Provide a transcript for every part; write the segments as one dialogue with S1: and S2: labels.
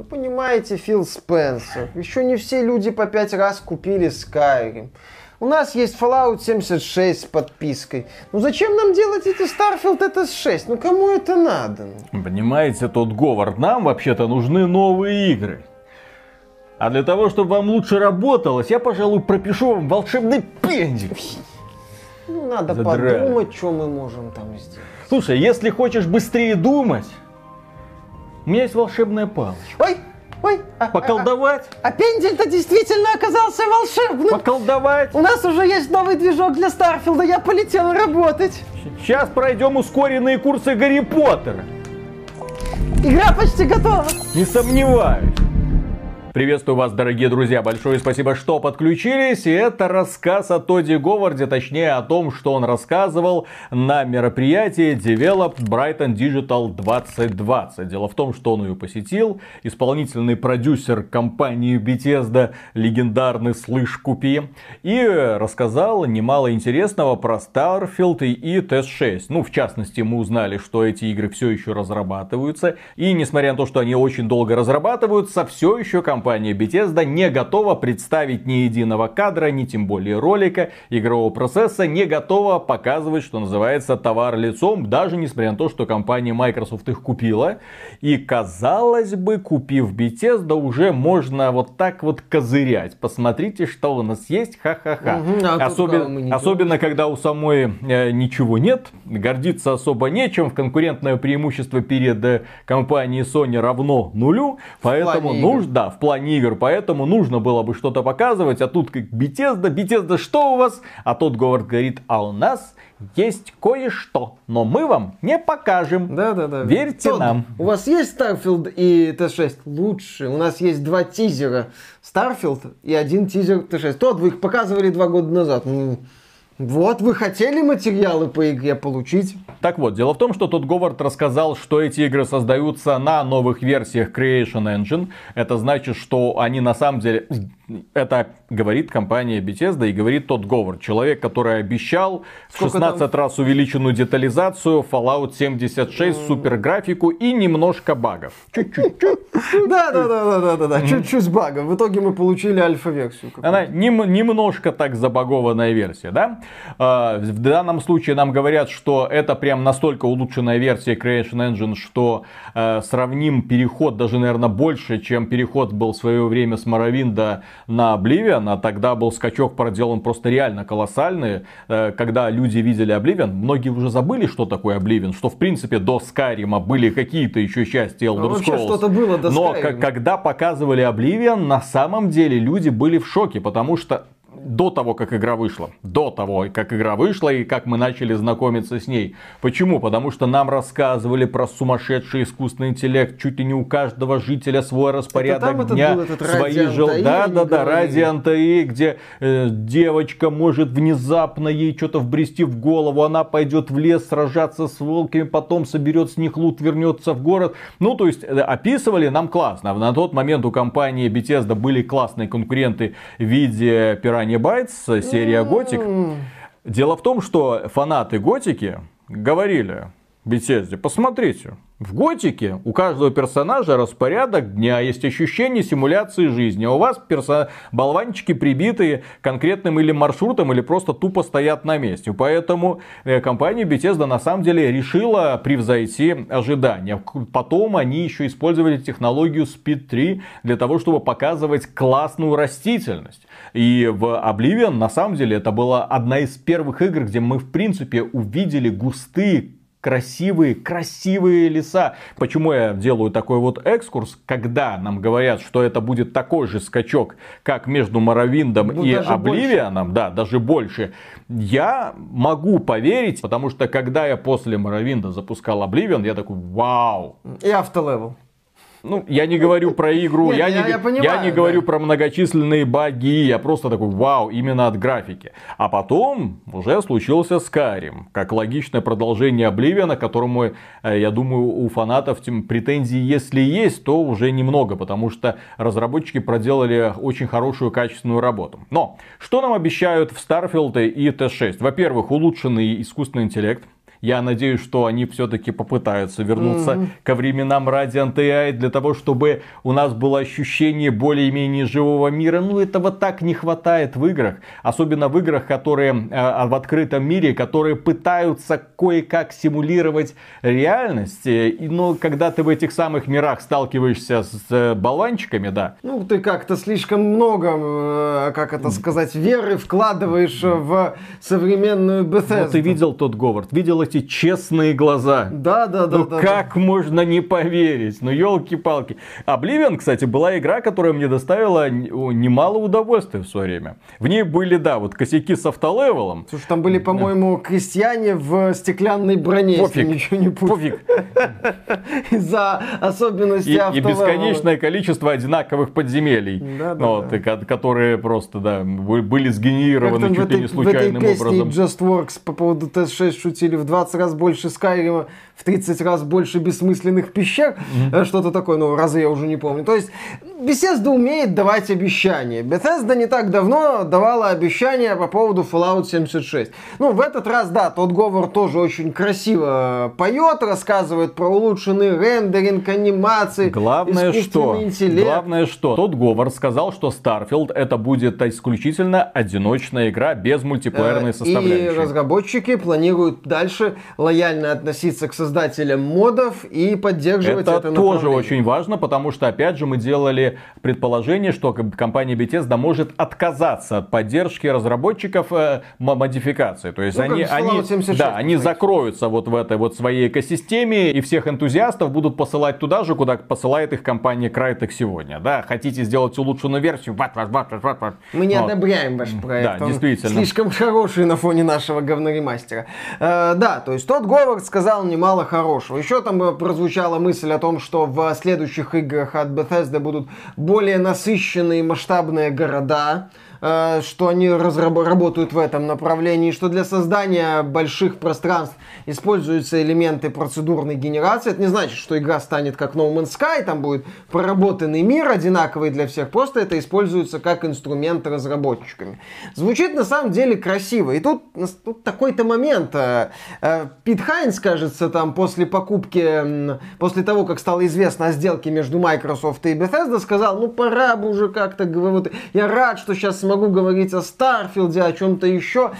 S1: Ну, понимаете, Фил Спенсер. Еще не все люди по пять раз купили Skyrim. У нас есть Fallout 76 с подпиской. Ну зачем нам делать эти Starfield это 6? Ну кому это надо?
S2: Понимаете, тот Говард, нам вообще-то нужны новые игры. А для того, чтобы вам лучше работалось, я, пожалуй, пропишу вам волшебный пендик.
S1: Ну, надо
S2: Задрали.
S1: подумать, что мы можем там сделать.
S2: Слушай, если хочешь быстрее думать, у меня есть волшебная палочка.
S1: Ой, ой, а,
S2: Поколдовать,
S1: а, а пендель-то действительно оказался волшебным.
S2: поколдовать.
S1: У нас уже есть новый движок для Старфилда, я полетел работать.
S2: Сейчас пройдем ускоренные курсы Гарри Поттера.
S1: Игра почти готова.
S2: Не сомневаюсь. Приветствую вас, дорогие друзья. Большое спасибо, что подключились. И это рассказ о Тоди Говарде, точнее о том, что он рассказывал на мероприятии Developed Brighton Digital 2020. Дело в том, что он ее посетил. Исполнительный продюсер компании Bethesda, легендарный Слышь Купи. И рассказал немало интересного про Starfield и TS6. Ну, в частности, мы узнали, что эти игры все еще разрабатываются. И несмотря на то, что они очень долго разрабатываются, все еще компания Bethesda не готова представить ни единого кадра, ни тем более ролика игрового процесса, не готова показывать, что называется, товар лицом, даже несмотря на то, что компания Microsoft их купила. И казалось бы, купив Bethesda, уже можно вот так вот козырять. Посмотрите, что у нас есть, ха-ха-ха.
S1: Мгм, а
S2: Особенно, особенно когда у самой э, ничего нет, гордиться особо нечем, в конкурентное преимущество перед э, компанией Sony равно нулю, поэтому нужно, да, в игр, поэтому нужно было бы что-то показывать, а тут как Bethesda, Bethesda, что у вас? А тот Говард говорит, а у нас есть кое-что, но мы вам не покажем.
S1: Да, да, да.
S2: Верьте нам.
S1: У вас есть Starfield и Т6? Лучше. У нас есть два тизера. Starfield и один тизер Т6. Тот вы их показывали два года назад. Ну, вот, вы хотели материалы по игре получить?
S2: Так вот, дело в том, что тот Говард рассказал, что эти игры создаются на новых версиях Creation Engine. Это значит, что они на самом деле... Это говорит компания Bethesda и говорит тот Говард. Человек, который обещал в
S1: Сколько
S2: 16
S1: там?
S2: раз увеличенную детализацию, Fallout 76, супер графику и немножко багов. Чуть-чуть.
S1: Да, да, да, да, да, да. Чуть-чуть с багом. В итоге мы получили альфа-версию.
S2: Она нем- немножко так забагованная версия, да? А, В данном случае нам говорят, что это прям настолько улучшенная версия Creation Engine, что э, сравним переход даже, наверное, больше, чем переход был в свое время с Моровинда на Oblivion, а тогда был скачок проделан просто реально колоссальный. Э, Когда люди видели Oblivion, многие уже забыли, что такое Oblivion, что в принципе до Skyrim были какие-то еще части Elder
S1: Ну, вообще
S2: Scrolls.
S1: что-то было до
S2: Но
S1: Skyrim.
S2: когда показывали Oblivion, на самом деле люди были в шоке, потому что до того, как игра вышла, до того, как игра вышла и как мы начали знакомиться с ней. Почему? Потому что нам рассказывали про сумасшедший искусственный интеллект, чуть ли не у каждого жителя свой распорядок
S1: там этот
S2: дня,
S1: был этот
S2: свои.
S1: AI,
S2: Да, да, да. Radiant AI, где э, девочка может внезапно ей что-то вбрести в голову, она пойдет в лес сражаться с волками, потом соберет с них лут, вернется в город. Ну, то есть, э, описывали нам классно. На тот момент у компании Bethesda были классные конкуренты в виде Piranha Bytes, серия Готик. Дело в том, что фанаты Готики говорили Bethesda, посмотрите, в Готике у каждого персонажа распорядок дня, есть ощущение симуляции жизни. А у вас перса... болванчики прибитые конкретным или маршрутом, или просто тупо стоят на месте. Поэтому э, компания Bethesda на самом деле решила превзойти ожидания. Потом они еще использовали технологию Speed 3 для того, чтобы показывать классную растительность. И в Oblivion на самом деле это была одна из первых игр, где мы в принципе увидели густые красивые, красивые леса. Почему я делаю такой вот экскурс? Когда нам говорят, что это будет такой же скачок, как между Моровиндом
S1: Ну,
S2: и Обливианом, да, даже больше, я могу поверить, потому что когда я после Моровинда запускал Обливион, я такой, вау,
S1: И автолевел.
S2: Ну, я не говорю про игру,
S1: Нет,
S2: я,
S1: я-
S2: не,
S1: я понимаю,
S2: я не
S1: да.
S2: говорю про многочисленные баги, я просто такой, вау, именно от графики. А потом уже случился Skyrim, как логичное продолжение Обливиана, которому, э, я думаю, у фанатов тем претензий, если есть, то уже немного, потому что разработчики проделали очень хорошую качественную работу. Но, что нам обещают в Starfield и T6? Во-первых, улучшенный искусственный интеллект, Я надеюсь, что они все-таки попытаются вернуться mm-hmm. ко временам Radiant AI для того, чтобы у нас было ощущение более-менее живого мира. Ну, этого так не хватает в играх. Особенно в играх, которые э, в открытом мире, которые пытаются кое-как симулировать реальность. Но когда ты в этих самых мирах сталкиваешься с э, болванчиками, да.
S1: Ну, ты как-то слишком много, э, как это сказать, веры вкладываешь в современную Bethesda. Ну,
S2: ты видел тот Говард, видел эти честные глаза.
S1: Да, да, да.
S2: Ну,
S1: да,
S2: как
S1: да.
S2: можно не поверить? Ну, елки-палки. Обливион, кстати, была игра, которая мне доставила немало удовольствия в свое время. В ней были, да, вот косяки с автолевелом.
S1: Слушай, там были, по-моему, крестьяне в стеклянной броне,
S2: Пофиг.
S1: ничего не
S2: Пофиг.
S1: Из-за особенностей
S2: и, и бесконечное количество одинаковых подземелий, да, да, вот, да. которые просто, да, были сгенерированы чуть ли не случайным образом.
S1: Just Works по поводу TS6 шутили в 20 раз больше Skyrim, в 30 раз больше бессмысленных пещер, mm-hmm. что-то такое, ну, разы я уже не помню. То есть, Bethesda умеет давать обещания. Bethesda не так давно давала обещания по поводу Fallout 76. Ну, в этот раз, да, тот Говор тоже очень красиво поет, рассказывает про улучшенный рендеринг, анимации,
S2: Главное что,
S1: интеллект.
S2: главное что, тот Говор сказал, что Starfield это будет исключительно одиночная игра без мультиплеерной составляющей.
S1: И разработчики планируют дальше лояльно относиться к создателям модов и поддерживать это,
S2: это тоже очень важно, потому что, опять же, мы делали предположение, что компания Bethesda может отказаться от поддержки разработчиков э, модификации. То есть ну, они, они, 76, да, они закроются вот в этой вот своей экосистеме, и всех энтузиастов будут посылать туда же, куда посылает их компания Crytek сегодня. Да, хотите сделать улучшенную версию, ват, ват, ват, ват, ват.
S1: Мы не вот. одобряем ваш проект.
S2: Да, Он действительно.
S1: Слишком хороший на фоне нашего говноремастера. Э, да, то есть тот Говард сказал немало хорошего. Еще там э, прозвучала мысль о том, что в следующих играх от Bethesda будут более насыщенные масштабные города. Э, что они работают в этом направлении, что для создания больших пространств используются элементы процедурной генерации. Это не значит, что игра станет как No Man's Sky, там будет проработанный мир одинаковый для всех, просто это используется как инструмент разработчиками. Звучит на самом деле красиво. И тут, тут такой-то момент. Э, э, Пит Хайнс, кажется, там после покупки, после того, как стало известно о сделке между Microsoft и Bethesda, сказал, ну пора бы уже как-то говорить. Я рад, что сейчас могу говорить о Starfield е, о чем-то еще.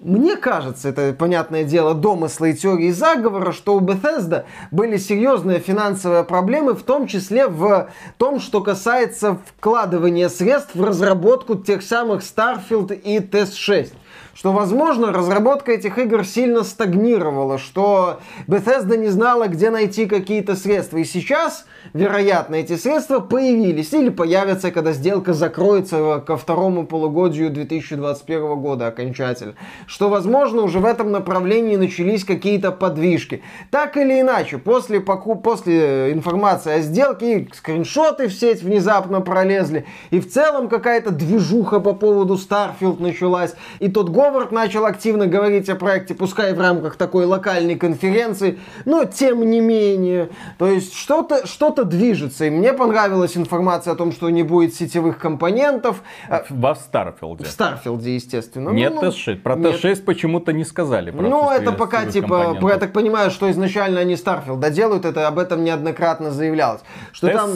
S1: Мне кажется, это, понятное дело, домыслы и теории заговора, что у Bethesda были серьезные финансовые проблемы, в том числе в том, что касается вкладывания средств в разработку тех самых Starfield и TES-6 что, возможно, разработка этих игр сильно стагнировала, что Bethesda не знала, где найти какие-то средства. И сейчас, вероятно, эти средства появились или появятся, когда сделка закроется ко второму полугодию 2021 года окончательно. Что, возможно, уже в этом направлении начались какие-то подвижки. Так или иначе, после, покуп... после информации о сделке, скриншоты в сеть внезапно пролезли, и в целом какая-то движуха по поводу Starfield началась, и тот год Говард начал активно говорить о проекте, пускай в рамках такой локальной конференции, но тем не менее. То есть что-то что движется. И мне понравилась информация о том, что не будет сетевых компонентов.
S2: Во Starfield е.
S1: В Starfield е, естественно.
S2: Нет ну, Т6. Про Т6 почему-то не сказали.
S1: Ну, это пока, типа, я так понимаю, что изначально они Starfield доделают, это об этом неоднократно заявлялось. Что
S2: TES...
S1: там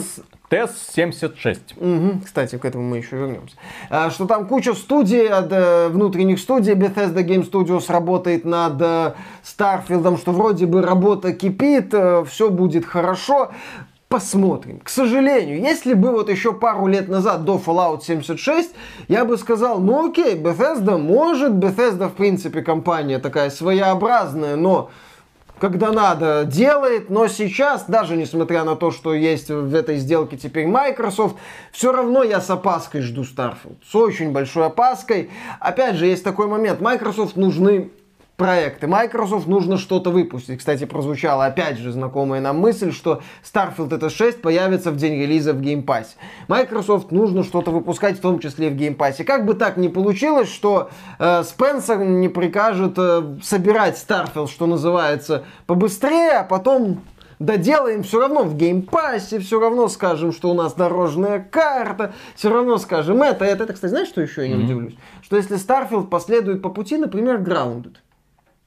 S2: TES-76.
S1: Угу, кстати, к этому мы еще вернемся. А, что там куча студий, э, внутренних студий, Bethesda Game Studios работает над э, Starfield, что вроде бы работа кипит, э, все будет хорошо. Посмотрим. К сожалению, если бы вот еще пару лет назад, до Fallout 76, я бы сказал, ну окей, Bethesda может, Bethesda в принципе компания такая своеобразная, но когда надо, делает, но сейчас, даже несмотря на то, что есть в этой сделке теперь Microsoft, все равно я с опаской жду Starfield. С очень большой опаской. Опять же, есть такой момент. Microsoft нужны проекты. Microsoft нужно что-то выпустить. Кстати, прозвучала опять же знакомая нам мысль, что Starfield это 6 появится в день релиза в Game Pass. Microsoft нужно что-то выпускать, в том числе и в Game Pass. Как бы так ни получилось, что э, Спенсер не прикажет э, собирать Starfield, что называется, побыстрее, а потом доделаем все равно в геймпассе, все равно скажем, что у нас дорожная карта, все равно скажем это, это. Это, кстати, знаешь, что еще я не mm-hmm. удивлюсь? Что если Starfield последует по пути, например, Grounded,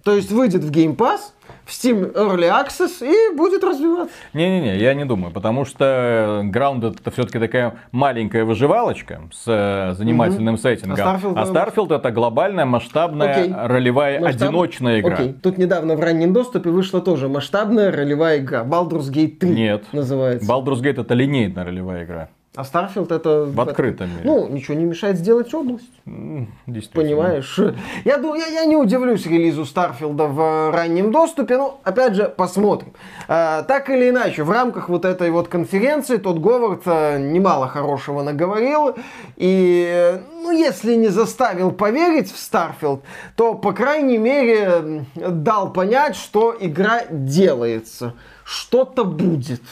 S1: то есть выйдет в Game Pass, в Steam Early Access и будет развиваться.
S2: Не-не-не, я не думаю, потому что Grounded это все-таки такая маленькая выживалочка с э, занимательным угу. сеттингом. А Starfield, а Starfield это глобальная, масштабная, Окей. ролевая, Масштаб... одиночная игра. Окей.
S1: Тут недавно в раннем доступе вышла тоже масштабная ролевая игра. Baldur's Gate 3
S2: Нет.
S1: называется.
S2: Baldur's Gate это линейная ролевая игра.
S1: А Starfield это...
S2: В открытом мире.
S1: Ну, ничего не мешает сделать область. Понимаешь? Я, я, я не удивлюсь релизу Старфилда в раннем доступе, но, опять же, посмотрим. А, так или иначе, в рамках вот этой вот конференции Тодд Говард а, немало хорошего наговорил. И, ну, если не заставил поверить в Starfield, то, по крайней мере, дал понять, что игра делается. Что-то будет.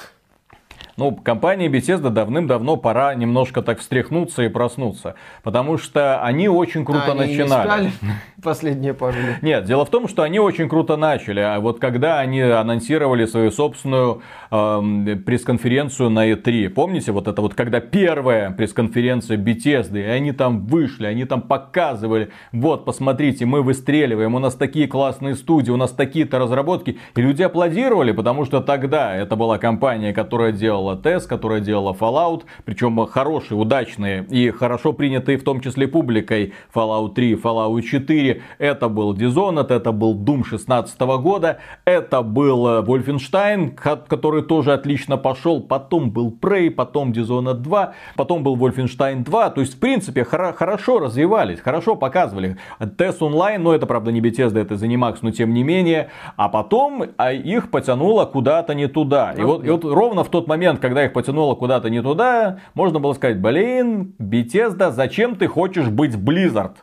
S2: Ну, компании Bethesda давным-давно пора немножко так встряхнуться и проснуться. Потому что они очень круто они начинали.
S1: Последние пару лет.
S2: Нет, дело в том, что они очень круто начали. А вот когда они анонсировали свою собственную э, пресс-конференцию на E3, помните, вот это вот когда первая пресс-конференция Bethesda, и они там вышли, они там показывали, вот, посмотрите, мы выстреливаем, у нас такие классные студии, у нас такие-то разработки. И люди аплодировали, потому что тогда это была компания, которая делала TES, которая делала Fallout, причем хорошие, удачные и хорошо принятые в том числе публикой Fallout 3, Fallout 4. Это был Dishonored, это был Doom 16 года, это был э, Wolfenstein, который тоже отлично пошел, потом был Prey, потом Dishonored 2, потом был Wolfenstein 2, то есть в принципе хоро- хорошо развивались, хорошо показывали. TES Online, но это правда не Bethesda, это ZeniMax, но тем не менее, а потом а их потянуло куда-то не туда. И вот, и вот ровно в тот момент, когда их потянуло куда-то не туда, можно было сказать, блин, Bethesda, зачем ты хочешь быть Blizzard?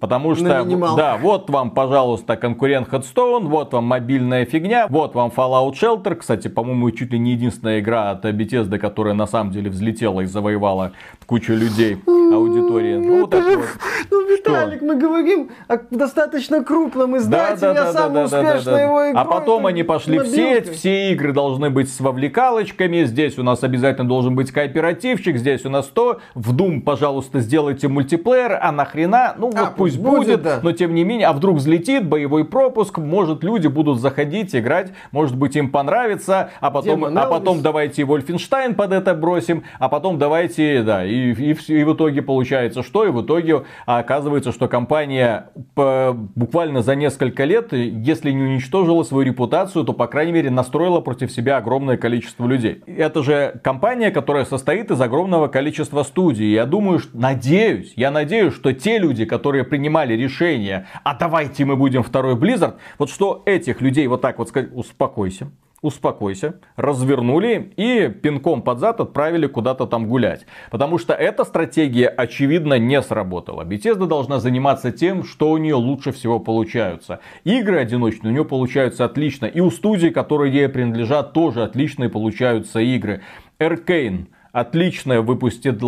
S2: Потому что, да, вот вам, пожалуйста, конкурент Headstone, вот вам мобильная фигня, вот вам Fallout Shelter. Кстати, по-моему, чуть ли не единственная игра от Bethesda, которая на самом деле взлетела и завоевала кучу людей, аудитории.
S1: Ну, вот это вот. Виталик, мы говорим о достаточно крупном издателе, да, да, да, самой да, успешной да, его игрой.
S2: А потом они пошли в сеть, все игры должны быть с вовлекалочками, здесь у нас обязательно должен быть кооперативчик, здесь у нас то, в Doom, пожалуйста, сделайте мультиплеер, а нахрена, ну а, вот пусть пусть будет, будет да. но тем не менее, а вдруг взлетит боевой пропуск, может люди будут заходить, играть, может быть им понравится, а потом, а потом давайте Вольфенштайн под это бросим, а потом давайте, да, и, и, и в итоге получается что? И в итоге оказывается, что компания буквально за несколько лет, если не уничтожила свою репутацию, то, по крайней мере, настроила против себя огромное количество людей. Это же компания, которая состоит из огромного количества студий. Я думаю, надеюсь, я надеюсь, что те люди, которые принимали решение, а давайте мы будем второй Blizzard, вот что этих людей вот так вот сказать, успокойся, успокойся, развернули и пинком под зад отправили куда-то там гулять. Потому что эта стратегия, очевидно, не сработала. Bethesda должна заниматься тем, что у нее лучше всего получаются. Игры одиночные у нее получаются отлично. И у студий, которые ей принадлежат, тоже отличные получаются игры. Arcane отличная выпустит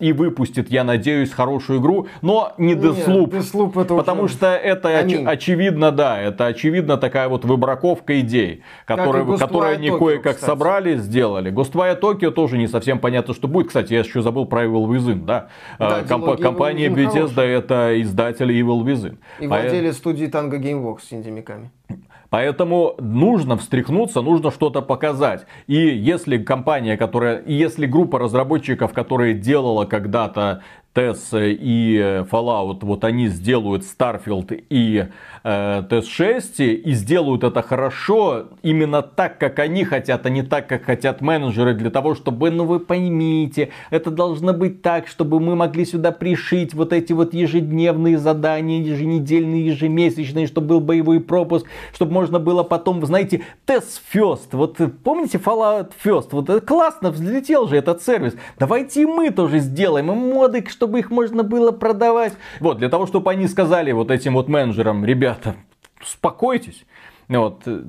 S2: и выпустит, я надеюсь, хорошую игру, но не Deathloop. Нет, Deathloop это потому уже... что это оч- очевидно, да, это очевидно такая вот выбраковка идей, которые, которые они кое-как собрали, сделали. Ghostwire Tokyo тоже не совсем понятно, что будет. Кстати, я еще забыл про Evil Within, да. да э, Комп- компания Bethesda это издатель Evil Within.
S1: И владелец а... студии Tango Gameworks с Индимиками.
S2: Поэтому нужно встряхнуться, нужно что-то показать. И если компания, которая, если группа разработчиков, которая делала когда-то TES и Fallout, вот они сделают Starfield и э, TES-6 и сделают это хорошо, именно так, как они хотят, а не так, как хотят менеджеры, для того, чтобы, ну вы поймите, это должно быть так, чтобы мы могли сюда пришить вот эти вот ежедневные задания, еженедельные, ежемесячные, чтобы был боевой пропуск, чтобы можно было потом, знаете, TES First, вот помните Fallout First, вот это классно взлетел же этот сервис, давайте и мы тоже сделаем, и моды, что чтобы их можно было продавать. Вот, для того, чтобы они сказали вот этим вот менеджерам, ребята, успокойтесь. Вот, э,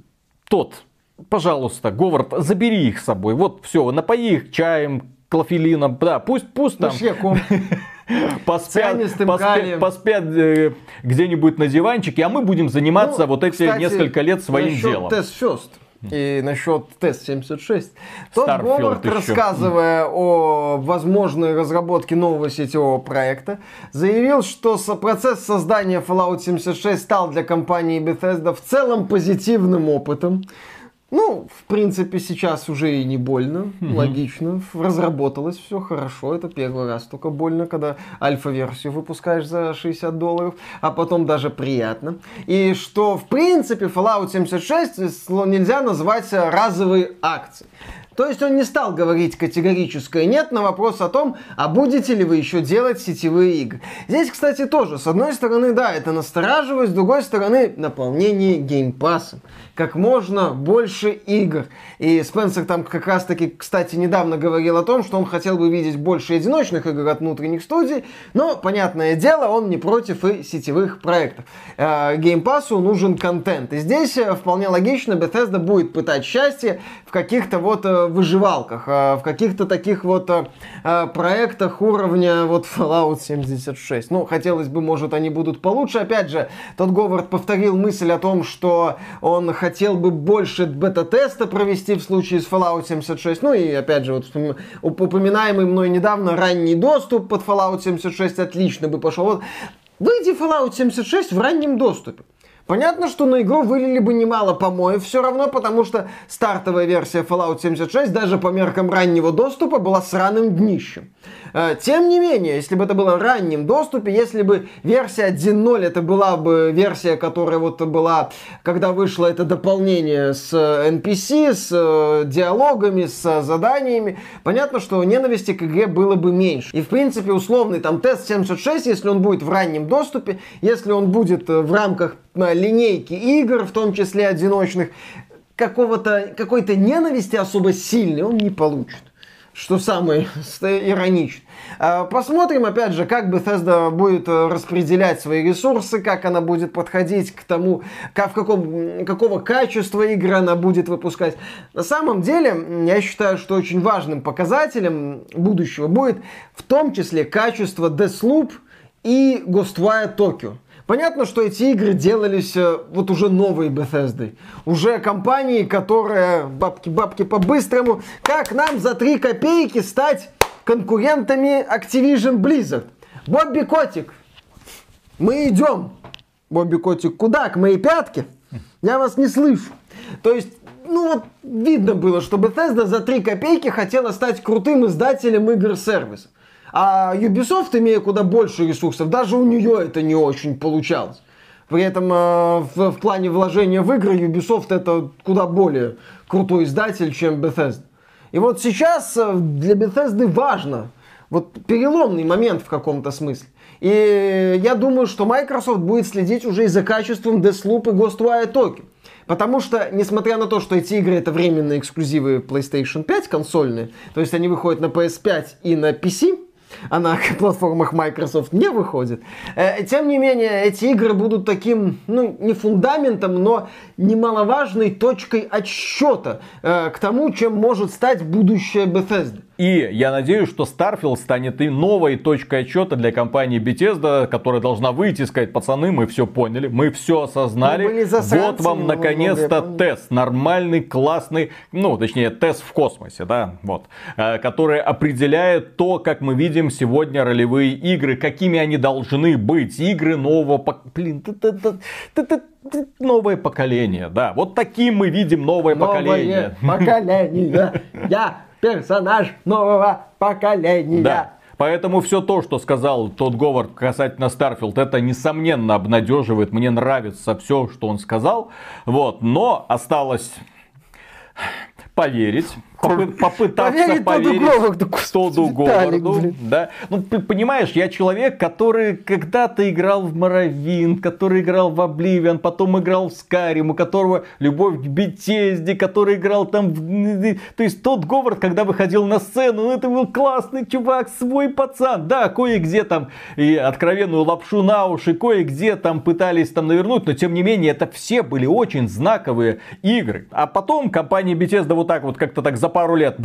S2: тот, пожалуйста, Говард, забери их с собой. Вот, все, напои их чаем, клофелином, да, пусть, пусть там... поспят, поспят, поспят э, где-нибудь на диванчике, а мы будем заниматься ну, вот эти кстати, несколько лет своим делом.
S1: Тест First. И насчет Тест-76. Тот
S2: Starfield
S1: Говард,
S2: еще.
S1: рассказывая о возможной разработке нового сетевого проекта, заявил, что процесс создания Fallout 76 стал для компании Bethesda в целом позитивным опытом. Ну, в принципе, сейчас уже и не больно, логично. Разработалось все хорошо. Это первый раз только больно, когда альфа-версию выпускаешь за 60 долларов, а потом даже приятно. И что, в принципе, Fallout 76 сло- нельзя назвать э, разовой акцией. То есть он не стал говорить категорическое нет на вопрос о том, а будете ли вы еще делать сетевые игры. Здесь, кстати, тоже, с одной стороны, да, это настораживает, с другой стороны, наполнение геймпасом. Как можно больше игр. И Спенсер там как раз таки, кстати, недавно говорил о том, что он хотел бы видеть больше одиночных игр от внутренних студий, но, понятное дело, он не против и сетевых проектов. Э, Геймпасу нужен контент. И здесь э, вполне логично, Bethesda будет пытать счастье в каких-то вот э, выживалках, э, в каких-то таких вот э, э, проектах уровня вот Fallout 76. Ну, хотелось бы, может, они будут получше. Опять же, тот Говард повторил мысль о том, что он хотел бы больше бета-теста провести в случае с Fallout 76. Ну и, опять же, вот упоминаемый мной недавно ранний доступ под Fallout 76 отлично бы пошел. Вот выйди Fallout 76 в раннем доступе. Понятно, что на игру вылили бы немало помоев все равно, потому что стартовая версия Fallout 76 даже по меркам раннего доступа была сраным днищем. Э, Тем не менее, если бы это было в раннем доступе, если бы версия 1.0 это была бы версия, которая вот была, когда вышло это дополнение с э, NPC, с э, диалогами, с э, заданиями, понятно, что ненависти к игре было бы меньше. И в принципе условный там тест 76, если он будет в раннем доступе, если он будет э, в рамках э, линейки игр, в том числе одиночных, какого-то, какой-то ненависти особо сильной он не получит. Что самое ироничное. А, Посмотрим, опять же, как Bethesda будет э, распределять свои ресурсы, как она будет подходить к тому, как, в каком, какого качества игры она будет выпускать. На самом деле, я считаю, что очень важным показателем будущего будет в том числе качество Deathloop и Ghostwire Tokyo. Понятно, что эти игры делались э, вот уже новой Bethesda. Уже компании, которая бабки-бабки по-быстрому, как нам за 3 копейки стать конкурентами Activision Blizzard. Бобби Котик, мы идем. Бобби Котик, куда? К моей пятке? Я вас не слышу. То есть, ну вот, видно было, что Bethesda за 3 копейки хотела стать крутым издателем игр-сервисов. А Ubisoft, имея куда больше ресурсов, даже у нее это не очень получалось. При этом э, в, в плане вложения в игры Ubisoft это куда более крутой издатель, чем Bethesda. И вот сейчас э, для Bethesda важно, вот переломный момент в каком-то смысле. И я думаю, что Microsoft будет следить уже и за качеством Deathloop и Ghostwire Tokyo. Потому что, несмотря на то, что эти игры это временные эксклюзивы PlayStation 5 консольные, то есть они выходят на PS5 и на PC, а на платформах Microsoft не выходит. Э, Тем не менее, эти игры будут таким, ну, не фундаментом, но немаловажной точкой отсчета э, к тому, чем может стать будущее Bethesda.
S2: И я надеюсь, что Starfield станет и новой точкой отчета для компании Bethesda, которая должна выйти и сказать, пацаны, мы все поняли, мы все осознали. Вот вам наконец-то тест, нормальный, классный, ну, точнее, тест в космосе, да, вот, э, который определяет то, как мы видим сегодня ролевые игры, какими они должны быть, игры нового, блин, новое поколение, да, вот таким мы видим новое, поколение.
S1: Новое поколение. Я персонаж нового поколения.
S2: Да. Поэтому все то, что сказал Тодд Говард касательно Старфилд, это несомненно обнадеживает. Мне нравится все, что он сказал. Вот. Но осталось поверить. Попы- попытаться
S1: Поверить Тодду
S2: поверить
S1: Говарду,
S2: да. Ну, понимаешь, я человек, который когда-то играл в Моровин, который играл в Обливион, потом играл в Скарим, у которого любовь к Бетезде, который играл там... в- То есть тот Говард, когда выходил на сцену, ну, это был классный чувак, свой пацан. Да, кое-где там и откровенную лапшу на уши, кое-где там пытались там навернуть, но тем не менее это все были очень знаковые игры. А потом компания Bethesda вот так вот как-то так за пару лет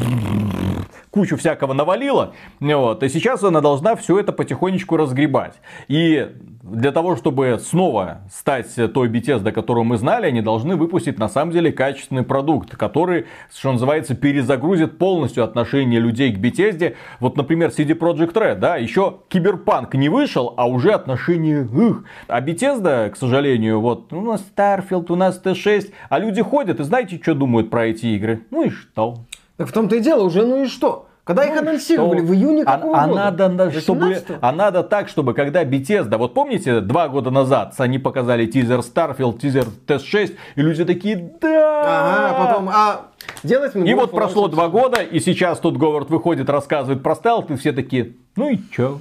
S2: кучу всякого навалила. Вот, и сейчас она должна все это потихонечку разгребать. И для того, чтобы снова стать той Bethesda, которую мы знали, они должны выпустить на самом деле качественный продукт, который, что называется, перезагрузит полностью отношение людей к Bethesda. Вот, например, CD Projekt Red, да, еще Киберпанк не вышел, а уже отношение их. А Bethesda, к сожалению, вот у нас Starfield, у нас T6, а люди ходят и знаете, что думают про эти игры? Ну и что?
S1: Так в том-то и дело, уже ну и что? Когда их
S2: Ну,
S1: анонсировали?
S2: что?
S1: В июне
S2: а,
S1: какого
S2: а
S1: года?
S2: надо, на- чтобы,
S1: 18-го?
S2: а надо так, чтобы когда Bethesda, вот помните, два года назад они показали тизер Starfield, тизер Test 6, и люди такие, да!
S1: Ага, потом, а делать мы
S2: И вот прошло
S1: 4.
S2: два года, и сейчас тут Говард выходит, рассказывает про стелт, и все такие, ну и чё?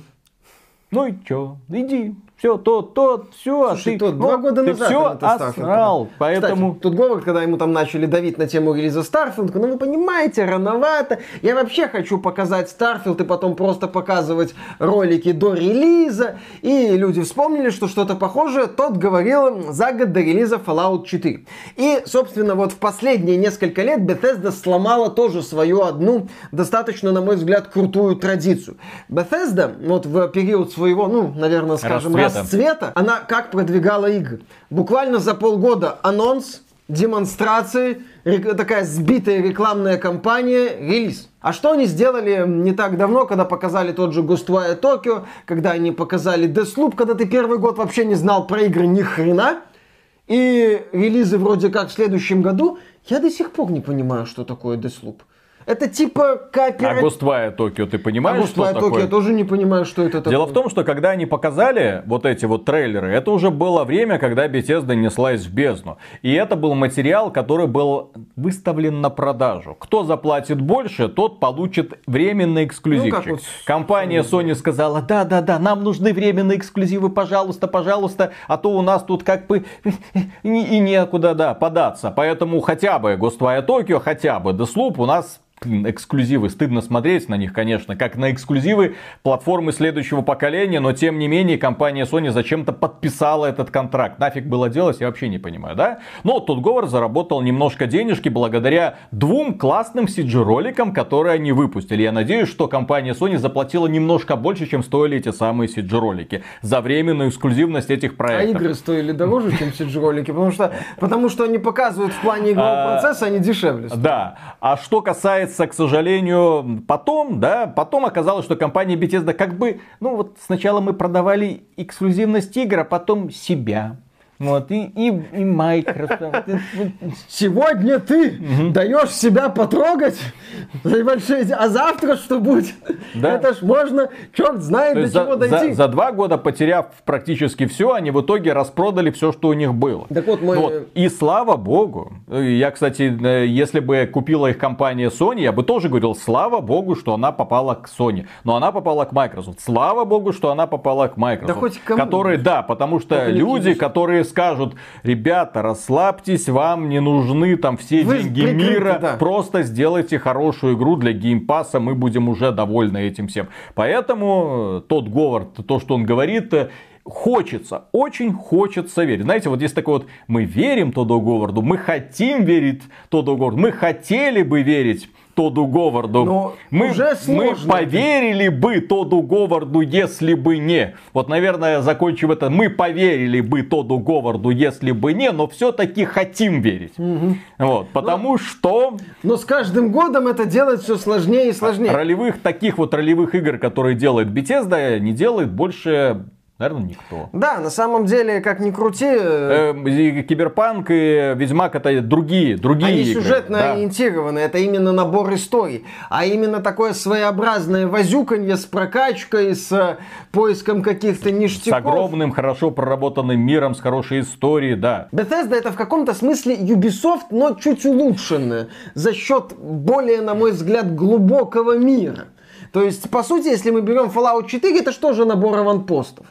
S2: Ну и чё? Иди, все, тот, тот, все, а
S1: Слушай,
S2: ты,
S1: тот,
S2: ну,
S1: два года
S2: ты
S1: назад
S2: все осрал,
S1: показал.
S2: поэтому...
S1: Кстати, тут Говард, когда ему там начали давить на тему релиза Starfield, ну вы понимаете, рановато. Я вообще хочу показать Starfield и потом просто показывать ролики до релиза. И люди вспомнили, что что-то похожее тот говорил за год до релиза Fallout 4. И, собственно, вот в последние несколько лет Bethesda сломала тоже свою одну достаточно, на мой взгляд, крутую традицию. Bethesda вот в период своего, ну, наверное, скажем,
S2: Расцвета.
S1: она как продвигала игры. Буквально за полгода анонс, демонстрации, такая сбитая рекламная кампания, релиз. А что они сделали не так давно, когда показали тот же Ghostwire Tokyo, когда они показали Deathloop, когда ты первый год вообще не знал про игры ни хрена, и релизы вроде как в следующем году, я до сих пор не понимаю, что такое Deathloop. Это типа
S2: А
S1: кооператив.
S2: Ghostwire Tokyo, ты
S1: А
S2: понимаешь, что
S1: Ghostwire Tokyo
S2: такое?
S1: я тоже не понимаю, что это такое.
S2: Дело в том, что когда они показали вот эти вот трейлеры, это уже было время, когда Bethesda неслась в бездну. И это был материал, который был выставлен на продажу. Кто заплатит больше, тот получит временный эксклюзивчик.
S1: Ну, как вот
S2: Компания Sony сказала, да-да-да, нам нужны временные эксклюзивы, пожалуйста, пожалуйста, а то у нас тут как бы и некуда, да, податься. Поэтому хотя бы Ghostwire Tokyo, хотя бы Deathloop у нас эксклюзивы. Стыдно смотреть на них, конечно, как на эксклюзивы платформы следующего поколения, но тем не менее компания Sony зачем-то подписала этот контракт. Нафиг было делать, я вообще не понимаю, да? Но тут Говард заработал немножко денежки благодаря двум классным CG-роликам, которые они выпустили. Я надеюсь, что компания Sony заплатила немножко больше, чем стоили эти самые CG-ролики за временную эксклюзивность этих
S1: А
S2: проектов.
S1: игры стоили дороже, чем CG-ролики, потому что, потому что они показывают в плане игрового
S2: А,
S1: процесса, они дешевле. стоят.
S2: Да. А что касается, к сожалению, потом, да, потом оказалось, что компания Bethesda как бы, ну вот сначала мы продавали эксклюзивность игр, а потом себя. Вот, и, и, и Microsoft.
S1: Сегодня ты даешь себя потрогать за большие а завтра что будет?
S2: Да.
S1: Это ж можно, черт знает,
S2: То
S1: до чего
S2: за, за-
S1: дойти.
S2: за два года, потеряв практически все, они в итоге распродали все, что у них было.
S1: Так вот, мой-
S2: Вот. И слава богу, я, кстати, э, если бы купила их компания Sony, я бы тоже говорил, слава богу, что она попала к Sony. Но она попала к Microsoft. Слава богу, что она попала к Microsoft.
S1: хоть кому.
S2: Которые, да, потому что люди, которые скажут, ребята, расслабьтесь, вам не нужны там все
S1: Вы
S2: деньги
S1: прикрыты,
S2: мира,
S1: да.
S2: просто сделайте хорошую игру для Game Pass а, мы будем уже довольны этим всем. Поэтому э, Тодд Говард, то, что он говорит, э, хочется, очень хочется верить. Знаете, вот есть такой вот, мы верим Тодду Говарду, мы хотим верить Тодду Говарду, мы хотели бы верить Тодду Говарду.
S1: Но
S2: мы,
S1: уже
S2: мы поверили бы Тодду Говарду, если бы не. Вот, наверное, закончим это. Мы поверили бы Тодду Говарду, если бы не, но все-таки хотим верить. Вот, потому что
S1: Но с каждым годом это делать все сложнее и сложнее.
S2: ролевых, таких вот ролевых игр, которые делает Bethesda, не делает больше, наверное, никто.
S1: Да, на самом деле, как ни крути, э,
S2: Эм, и Киберпанк и Ведьмак это другие, другие
S1: Они
S2: игры.
S1: сюжетно
S2: да.
S1: ориентированы, это именно набор историй. А именно такое своеобразное возюканье с прокачкой, с э, поиском каких-то
S2: С
S1: ништяков.
S2: огромным, хорошо проработанным миром, с хорошей историей, да.
S1: Bethesda это в каком-то смысле Ubisoft, но чуть улучшенная. За счет более, на мой взгляд, глубокого мира. То есть, по сути, если мы берем Fallout 4, это что же набор аванпостов?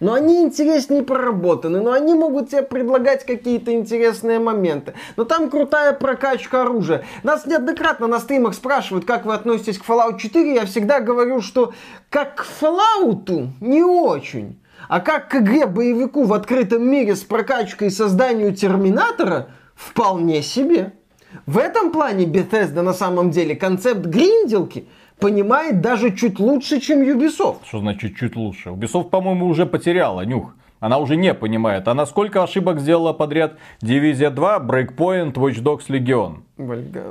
S1: Но они интереснее проработаны, но они могут тебе предлагать какие-то интересные моменты. Но там крутая прокачка оружия. Нас неоднократно на стримах спрашивают, как вы относитесь к Fallout 4. Я всегда говорю, что как к Fallout не очень. А как к игре боевику в открытом мире с прокачкой и созданию Терминатора вполне себе. В этом плане Bethesda на самом деле концепт гринделки понимает даже чуть лучше, чем Ubisoft.
S2: Что значит чуть лучше? Ubisoft, по-моему, уже потеряла нюх. Она уже не понимает. Она сколько ошибок сделала подряд? Дивизия 2, Breakpoint, Watch Dogs, Legion.
S1: Вальга...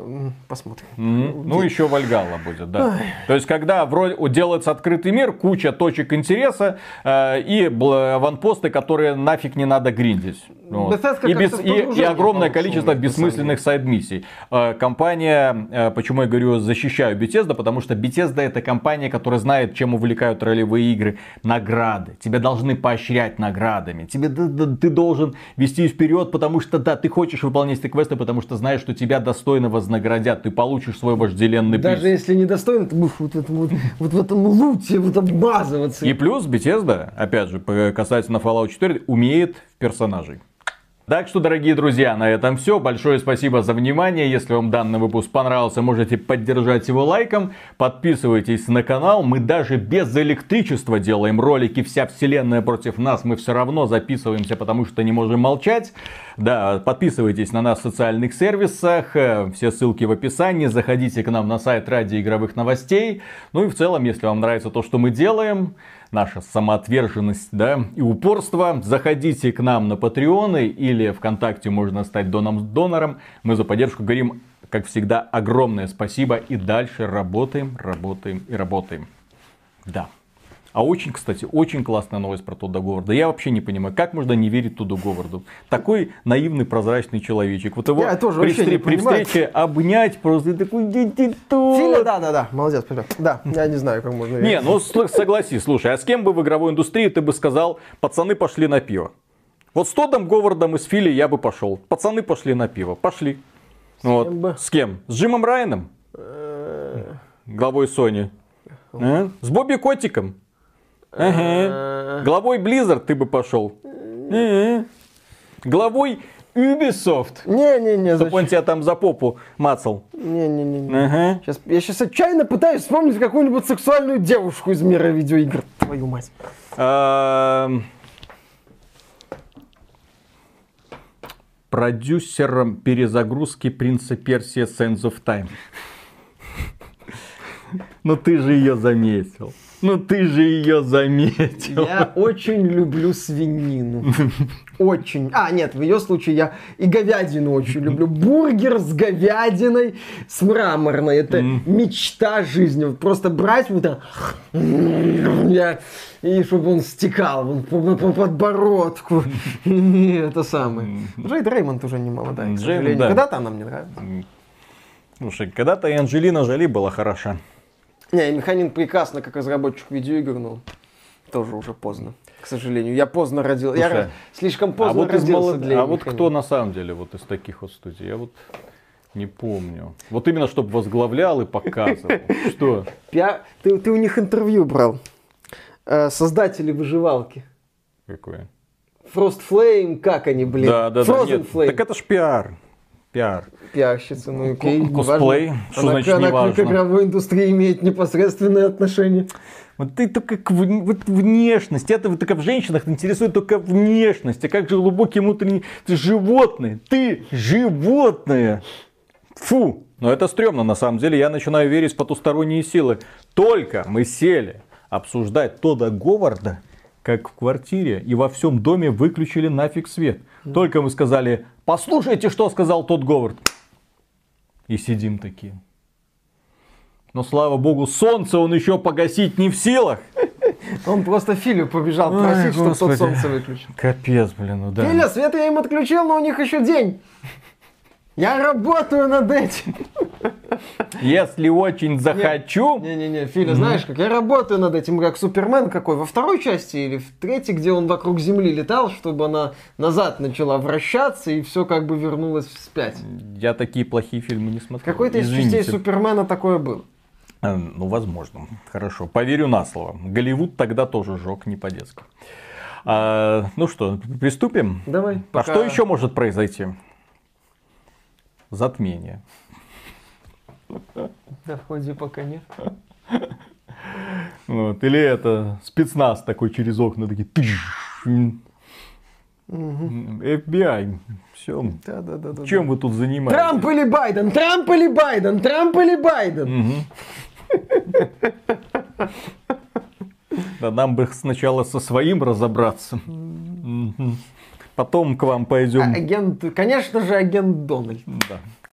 S1: Посмотрим.
S2: Mm-hmm. Ну, еще Вальгала будет, да. Ой. То есть, когда вроде делается открытый мир, куча точек интереса э, и ванпосты, которые нафиг не надо гриндить. Вот. И, без, и, и огромное количество бессмысленных сайд-миссий. Э, компания, э, почему я говорю, защищаю Bethesda, потому что Bethesda это компания, которая знает, чем увлекают ролевые игры. Награды. Тебя должны поощрять наградами. Тебе, ты, ты должен вести вперед, потому что, да, ты хочешь выполнять эти квесты, потому что знаешь, что тебя достаточно достойно вознаградят, ты получишь свой вожделенный приз.
S1: Даже если недостойно, ты будешь вот, это, вот, вот в этом луте вот обмазываться.
S2: И плюс Bethesda, опять же, касательно Fallout 4, умеет в персонажей. Так что, дорогие друзья, на этом все. Большое спасибо за внимание. Если вам данный выпуск понравился, можете поддержать его лайком. Подписывайтесь на канал. Мы даже без электричества делаем ролики. Вся вселенная против нас. Мы все равно записываемся, потому что не можем молчать. Да, подписывайтесь на нас в социальных сервисах. Все ссылки в описании. Заходите к нам на сайт ради игровых новостей. Ну и в целом, если вам нравится то, что мы делаем, наша самоотверженность, да, и упорство, заходите к нам на Патреоны или ВКонтакте можно стать доном донором. Мы за поддержку говорим, как всегда, огромное спасибо и дальше работаем, работаем и работаем. Да. А очень, кстати, очень классная новость про Тодда Говарда. Я вообще не понимаю, как можно не верить Тодду Говарду. Такой наивный, прозрачный человечек. Вот его
S1: я тоже
S2: при,
S1: встр...
S2: при встрече обнять просто такой дети
S1: Филя, да, да, да, молодец, привет. Да, я не знаю, как можно
S2: верить. Не, ну согласись, слушай, а с кем бы в игровой индустрии ты бы сказал, пацаны пошли на пиво? Вот с Тоддом Говардом и с Фили я бы пошел. Пацаны пошли на пиво. Пошли. С вот. кем бы? С кем? С Джимом Райаном? Э. Главой Sony. А? С Бобби Котиком? Ага. Главой Blizzard ты бы пошел. Главой Ubisoft.
S1: Не-не-не.
S2: Чтобы он тебя там за попу мацал.
S1: Не-не-не. Ага. Сейчас, я сейчас отчаянно пытаюсь вспомнить какую-нибудь сексуальную девушку из мира видеоигр. Твою мать.
S2: Продюсером перезагрузки Принца Персия Sands of Time. Ну ты же ее заметил. Ну ты же ее заметил.
S1: Я очень люблю свинину. Очень. А, нет, в ее случае я и говядину очень люблю. Бургер с говядиной, с мраморной. Это мечта жизни. Вот просто брать вот это... И чтобы он стекал по, по подбородку. Это самое. Джейд Реймонд уже не молодая, к сожалению. Когда-то она мне нравится.
S2: Слушай, когда-то и Анджелина Жоли была хороша.
S1: Не, и Механин прекрасно как разработчик видеоигр, но тоже уже поздно. К сожалению, я поздно родился. я слишком поздно а вот родился молод... для
S2: А вот кто на самом деле вот из таких вот студий? Я вот не помню. Вот именно, чтобы возглавлял и показывал. Что?
S1: Ты, ты у них интервью брал. Э, создатели выживалки.
S2: Какое?
S1: Frost Flame, как они, блин?
S2: Да, да,
S1: Frozen
S2: да. Нет,
S1: Flame.
S2: Так это ж пиар. Пиар.
S1: Пиарщица, ну окей.
S2: Косплей, что она, значит
S1: она
S2: не важно.
S1: к игровой индустрии имеет непосредственное отношение.
S2: Вот ты только к вот внешность, это вот только в женщинах интересует только внешность, а как же глубокий внутренний, ты животное, ты животное. Фу, но это стрёмно на самом деле, я начинаю верить в потусторонние силы. Только мы сели обсуждать Тода Говарда, как в квартире и во всем доме выключили нафиг свет. Только мы сказали, послушайте, что сказал тот Говард. И сидим такие. Но слава богу, солнце он еще погасить не в силах.
S1: Он просто Филю побежал просить, чтобы тот солнце выключил.
S2: Капец, блин, ну да.
S1: Филя, свет я им отключил, но у них еще день. Я работаю над этим.
S2: Если очень захочу.
S1: Не-не-не, Филя, знаешь, как я работаю над этим, как Супермен какой, во второй части или в третьей, где он вокруг Земли летал, чтобы она назад начала вращаться и все как бы вернулось вспять.
S2: Я такие плохие фильмы не смотрел.
S1: Какой-то из частей Супермена такое был.
S2: А, ну, возможно. Хорошо. Поверю на слово. Голливуд тогда тоже жег не по-детски. А, ну что, приступим?
S1: Давай.
S2: А что еще может произойти? Затмение.
S1: Да, в ходе пока нет.
S2: Вот. Или это спецназ такой через окна такие. FBI. Все.
S1: Да, да, да, да.
S2: Чем вы тут занимаетесь?
S1: Трамп или Байден? Трамп или Байден? Трамп или Байден?
S2: Мгм. Да нам бы сначала со своим разобраться. Мгм. Потом к вам пойдем.
S1: Агент, конечно же, агент Дональд. Да.